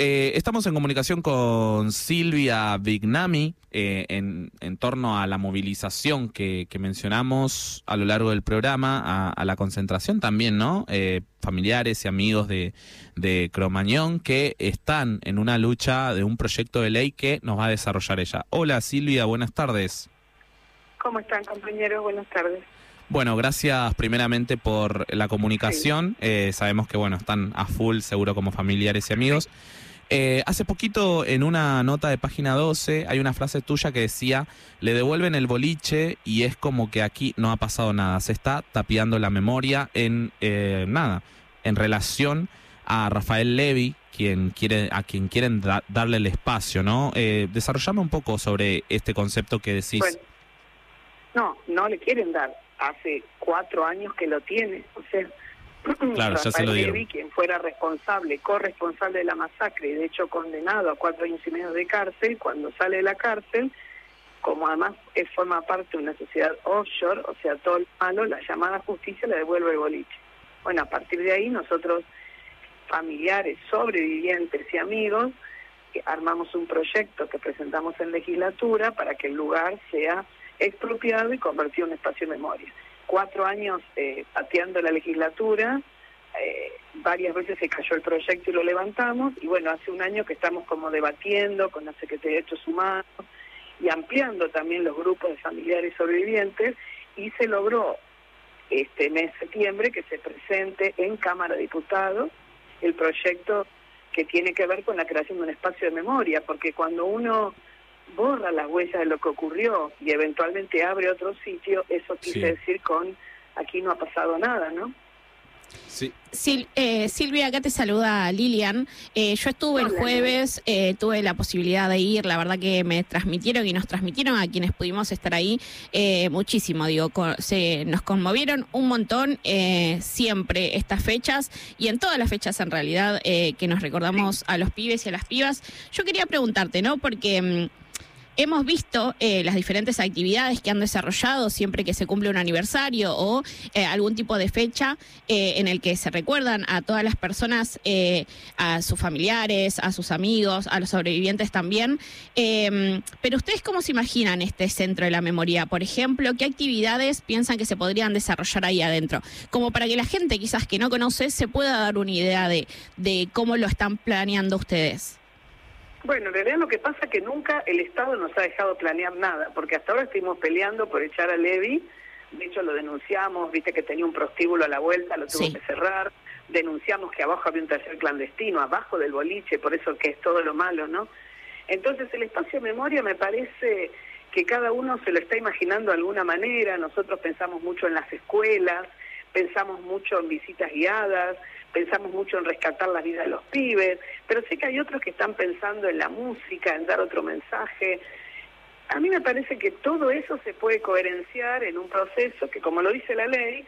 Eh, estamos en comunicación con Silvia Vignami eh, en, torno a la movilización que, mencionamos a lo largo del programa, a, la concentración también, ¿no? Eh, familiares y amigos de, de Cromañón que están en una lucha de un proyecto de ley que nos va a desarrollar ella. Hola Silvia, buenas tardes. ¿Cómo están compañeros? Buenas tardes. Bueno, gracias primeramente por la comunicación. sabemos que bueno están a full, seguro como familiares y amigos. Eh, hace poquito en una nota de página 12 hay una frase tuya que decía, le devuelven el boliche y es como que aquí no ha pasado nada, se está tapiando la memoria en eh, nada, en relación a Rafael Levy, quien quiere, a quien quieren darle el espacio, ¿no? Eh, desarrollame un poco sobre este concepto que decís. no, no le quieren dar, hace cuatro años que lo tiene, o sea Claro, ya se lo Levy, quien fuera responsable, corresponsable de la masacre y de hecho condenado a cuatro años y medio de cárcel, cuando sale de la cárcel, como además forma parte de una sociedad offshore, o sea, todo el malo, la llamada justicia le devuelve el boliche. Bueno, a partir de ahí nosotros, familiares, sobrevivientes y amigos, armamos un proyecto que presentamos en legislatura para que el lugar sea expropiado y convertido en espacio de memoria cuatro años eh, pateando la legislatura, eh, varias veces se cayó el proyecto y lo levantamos, y bueno, hace un año que estamos como debatiendo con la Secretaría de Derechos Humanos y ampliando también los grupos de familiares sobrevivientes, y se logró este mes de septiembre que se presente en Cámara de Diputados el proyecto que tiene que ver con la creación de un espacio de memoria, porque cuando uno borra las huellas de lo que ocurrió y eventualmente abre otro sitio, eso quise decir con aquí no ha pasado nada, ¿no? Sí. Eh, Silvia, acá te saluda Lilian. Eh, yo estuve el jueves, eh, tuve la posibilidad de ir, la verdad que me transmitieron y nos transmitieron a quienes pudimos estar ahí muchísimo, digo, se, nos conmovieron un montón siempre estas fechas y en todas las fechas en realidad que nos recordamos a los pibes y a las pibas. Yo quería preguntarte, ¿no? Porque... Hemos visto eh, las diferentes actividades que han desarrollado siempre que se cumple un aniversario o eh, algún tipo de fecha eh, en el que se recuerdan a todas las personas, a sus familiares, a sus amigos, a los sobrevivientes también. Em, pero ustedes cómo se imaginan este centro de la memoria? Por ejemplo, ¿qué actividades piensan que se podrían desarrollar ahí adentro? Como para que la gente quizás que no conoce se pueda dar una idea de, de cómo lo están planeando ustedes. Bueno, en realidad lo que pasa es que nunca el Estado nos ha dejado planear nada, porque hasta ahora estuvimos peleando por echar a Levi, de hecho lo denunciamos, viste que tenía un prostíbulo a la vuelta, lo tuvo que cerrar, denunciamos que abajo había un taller clandestino, abajo del boliche, por eso que es todo lo malo, ¿no? Entonces el espacio de memoria me parece que cada uno se lo está imaginando de alguna manera, nosotros pensamos mucho en las escuelas, pensamos mucho en visitas guiadas, pensamos mucho en rescatar la vida de los pibes, pero sé que hay otros que están pensando en la música, en dar otro mensaje. A mí me parece que todo eso se puede coherenciar en un proceso que, como lo dice la ley,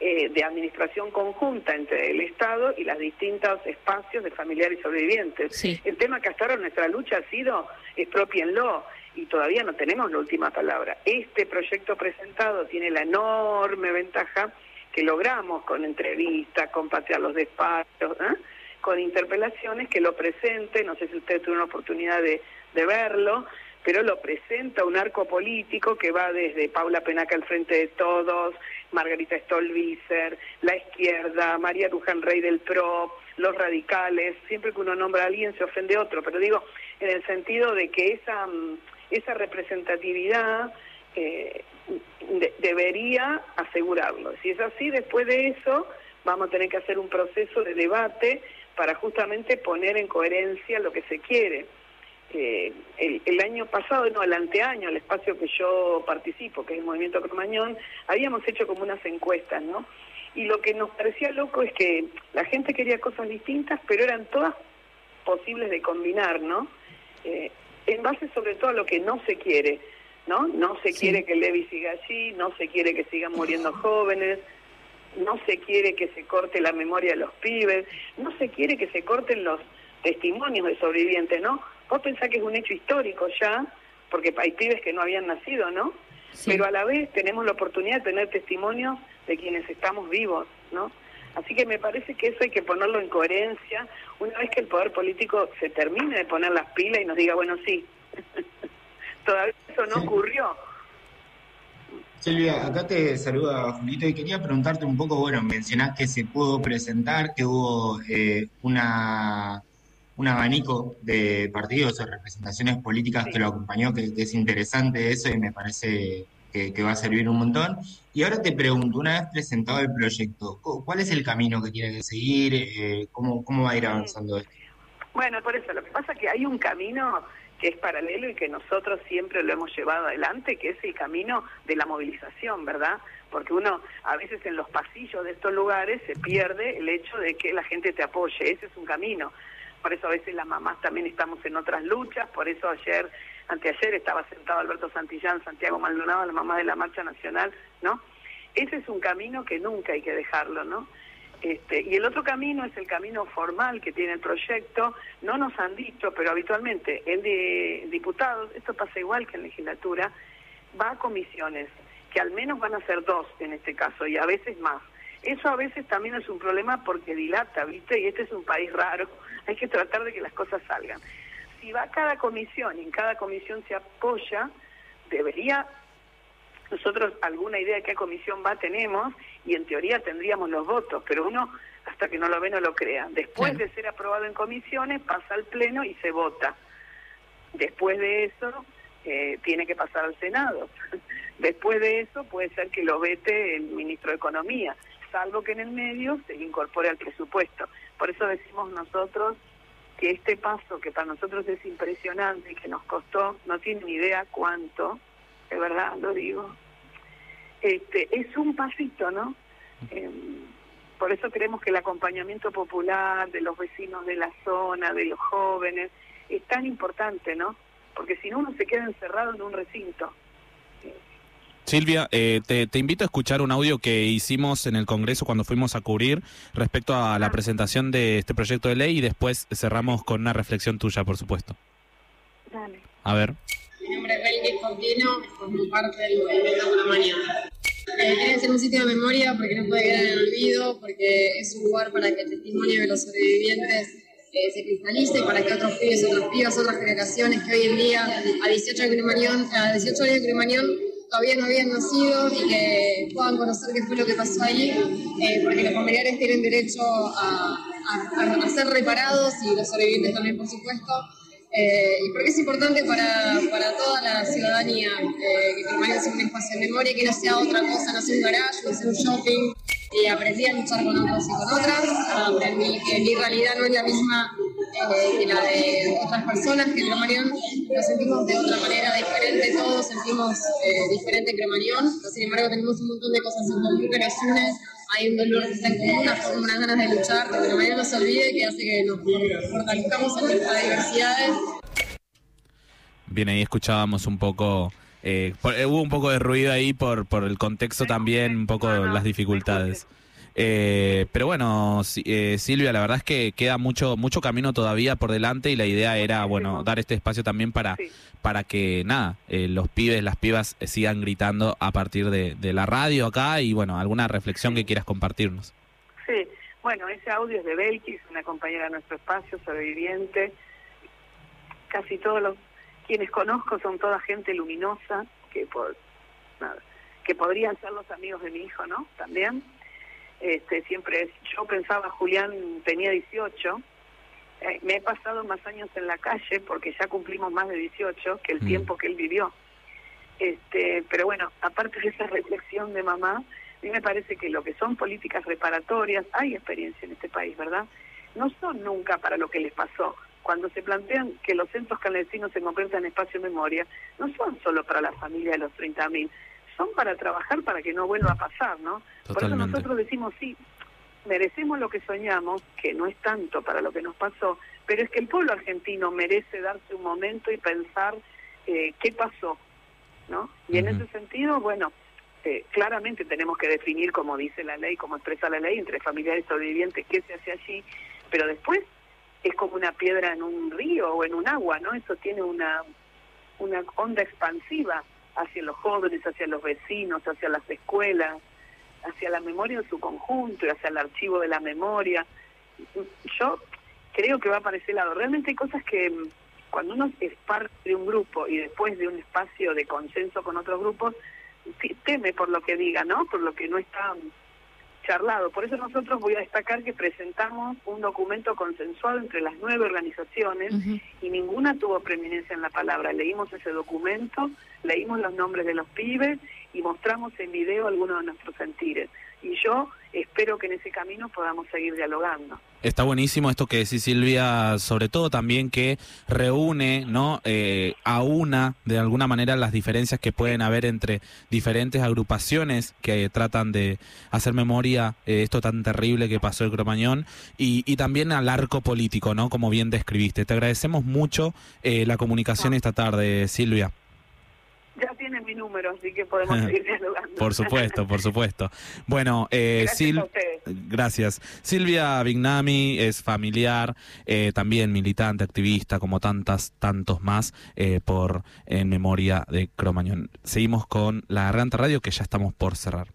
eh, de administración conjunta entre el Estado y los distintos espacios de familiares sobrevivientes. El tema que hasta ahora nuestra lucha ha sido expropienlo y todavía no tenemos la última palabra. Este proyecto presentado tiene la enorme ventaja que logramos con entrevistas, con patear los despachos, ¿eh? con interpelaciones, que lo presente, no sé si ustedes tuvieron la oportunidad de, verlo, pero lo presenta un arco político que va desde Paula Penaca al frente de todos, Margarita Stolbizer, la izquierda, María Luján Rey del PRO, los radicales, siempre que uno nombra a alguien se ofende otro, pero digo, en el sentido de que esa, mm, esa representatividad eh, debería asegurarlo. Si es así, después de eso vamos a tener que hacer un proceso de debate para justamente poner en coherencia lo que se quiere. Eh, el, año pasado, no, el anteaño, el espacio que yo participo, que es el Movimiento Cromañón, habíamos hecho como unas encuestas, ¿no? Y lo que nos parecía loco es que la gente quería cosas distintas, pero eran todas posibles de combinar, ¿no? Eh, en base sobre todo a lo que no se quiere. ¿No? No se quiere que Levi siga allí, no se quiere que sigan muriendo jóvenes, no se quiere que se corte la memoria de los pibes, no se quiere que se corten los testimonios de sobrevivientes, ¿no? Vos pensás que es un hecho histórico ya, porque hay pibes que no habían nacido, ¿no? Pero a la vez tenemos la oportunidad de tener testimonios de quienes estamos vivos, ¿no? Así que me parece que eso hay que ponerlo en coherencia una vez que el poder político se termine de poner las pilas y nos diga, bueno, sí, todavía eso no ocurrió. Silvia, acá te saluda Julito y quería preguntarte un poco, bueno, mencionás que se pudo presentar, que hubo eh, una un abanico de partidos o representaciones políticas que lo acompañó, que, es interesante eso y me parece que, va a servir un montón. Y ahora te pregunto, una vez presentado el proyecto, ¿cuál es el camino que tiene que seguir? Eh, ¿cómo, ¿Cómo va a ir avanzando esto? Bueno, por eso, lo que pasa es que hay un camino que es paralelo y que nosotros siempre lo hemos llevado adelante, que es el camino de la movilización, ¿verdad? Porque uno a veces en los pasillos de estos lugares se pierde el hecho de que la gente te apoye, ese es un camino. Por eso a veces las mamás también estamos en otras luchas, por eso ayer, anteayer estaba sentado Alberto Santillán, Santiago Maldonado, la mamá de la Marcha Nacional, ¿no? Ese es un camino que nunca hay que dejarlo, ¿no? Este, y el otro camino es el camino formal que tiene el proyecto. No nos han dicho, pero habitualmente el de diputados, esto pasa igual que en legislatura, va a comisiones, que al menos van a ser dos en este caso, y a veces más. Eso a veces también es un problema porque dilata, ¿viste? Y este es un país raro, hay que tratar de que las cosas salgan. Si va a cada comisión y en cada comisión se apoya, debería nosotros alguna idea de qué comisión va tenemos y en teoría tendríamos los votos, pero uno hasta que no lo ve no lo crea. Después de ser aprobado en comisiones pasa al Pleno y se vota. Después de eso eh, tiene que pasar al Senado. Después de eso puede ser que lo vete el ministro de Economía, salvo que en el medio se incorpore al presupuesto. Por eso decimos nosotros que este paso, que para nosotros es impresionante y que nos costó, no tienen ni idea cuánto, de verdad lo digo, este, es un pasito, ¿no? Em, por eso creemos que el acompañamiento popular de los vecinos de la zona, de los jóvenes, es tan importante, ¿no? Porque si no uno se queda encerrado en un recinto. Silvia, eh, te, te, invito a escuchar un audio que hicimos en el Congreso cuando fuimos a cubrir respecto a la ah. presentación de este proyecto de ley y después cerramos con una reflexión tuya, por supuesto. Dale. A ver. Es Belkis Contino, formo parte del movimiento Una Mañana. Eh, quiere ser un sitio de memoria porque no puede quedar en el olvido, porque es un lugar para que el testimonio de los sobrevivientes eh, se cristalice, para que otros pibes, otros pibas, otras generaciones que hoy en día, a 18 años de a 18 años de Cremañón, todavía no habían nacido y que puedan conocer qué fue lo que pasó ahí, eh, porque los familiares tienen derecho a, a, a, ser reparados y los sobrevivientes también, por supuesto. Eh, y porque es importante para, para toda la ciudadanía eh, que permanezca un espacio de memoria que no sea otra cosa, no sea un garage, no sea un shopping. Y aprendí a luchar con otros y con otras, aprendí que mi realidad no es la misma eh, que la de otras personas, que Cremanión nos sentimos de otra manera diferente, todos sentimos eh, diferente Cremanión, sin embargo tenemos un montón de cosas en común que nos une hay un dolor que está en común, una unas ganas de luchar, de que la no se olvide, que hace que nos fortalezcamos en nuestras diversidades. Bien, ahí escuchábamos un poco, eh, eh, hubo un poco de ruido ahí por, por el contexto también, un poco las dificultades. Eh, pero bueno, eh, Silvia, la verdad es que queda mucho mucho camino todavía por delante y la idea era, bueno, dar este espacio también para, para que, nada, eh, los pibes, las pibas sigan gritando a partir de, la radio acá y, bueno, alguna reflexión que quieras compartirnos. Sí, bueno, ese audio es de Belkis, una compañera de nuestro espacio, sobreviviente. Casi todos los quienes conozco son toda gente luminosa que por nada, que podrían ser los amigos de mi hijo, ¿no? También este, siempre yo pensaba, Julián tenía 18, eh, me he pasado más años en la calle porque ya cumplimos más de 18 que el mm. tiempo que él vivió. Este, pero bueno, aparte de esa reflexión de mamá, a mí me parece que lo que son políticas reparatorias, hay experiencia en este país, ¿verdad? No son nunca para lo que les pasó. Cuando se plantean que los centros clandestinos se conviertan en espacio de memoria, no son solo para la familia de los 30.000, son para trabajar para que no vuelva a pasar, ¿no? Por eso nosotros decimos, sí, merecemos lo que soñamos, que no es tanto para lo que nos pasó, pero es que el pueblo argentino merece darse un momento y pensar eh, qué pasó, ¿no? Y en ese sentido, bueno, eh, claramente tenemos que definir, como dice la ley, como expresa la ley, entre familiares sobrevivientes, qué se hace allí, pero después es como una piedra en un río o en un agua, ¿no? Eso tiene una, una onda expansiva hacia los jóvenes, hacia los vecinos, hacia las escuelas. hacia la memoria en su conjunto y hacia el archivo de la memoria. Yo creo que va para ese lado. Realmente hay cosas que mm, cuando uno es parte de un grupo y después de un espacio de consenso con otros grupos, teme por lo que diga, ¿no? Por lo que no está charlado. Por eso nosotros voy a destacar que presentamos un documento consensuado entre las nueve organizaciones y ninguna tuvo preeminencia en la palabra. Leímos ese documento, leímos los nombres de los pibes y mostramos en video algunos de nuestros sentires. Y yo espero que en ese camino podamos seguir dialogando. Está buenísimo esto que decís Silvia, sobre todo también que reúne, ¿no? Eh, a una, de alguna manera, las diferencias que pueden haber entre diferentes agrupaciones que tratan de hacer memoria eh, esto tan terrible que pasó el Cromañón y, y, también al arco político, ¿no? Como bien describiste. Te agradecemos mucho eh, la comunicación esta tarde, Silvia número, así que podemos seguir dialogando. por supuesto, por supuesto. Bueno, eh, gracias, gracias. Silvia Vignami es familiar, eh, también militante, activista, como tantas, tantos más, eh, por En Memoria de Cromañón. Seguimos con la Garganta Radio, que ya estamos por cerrar.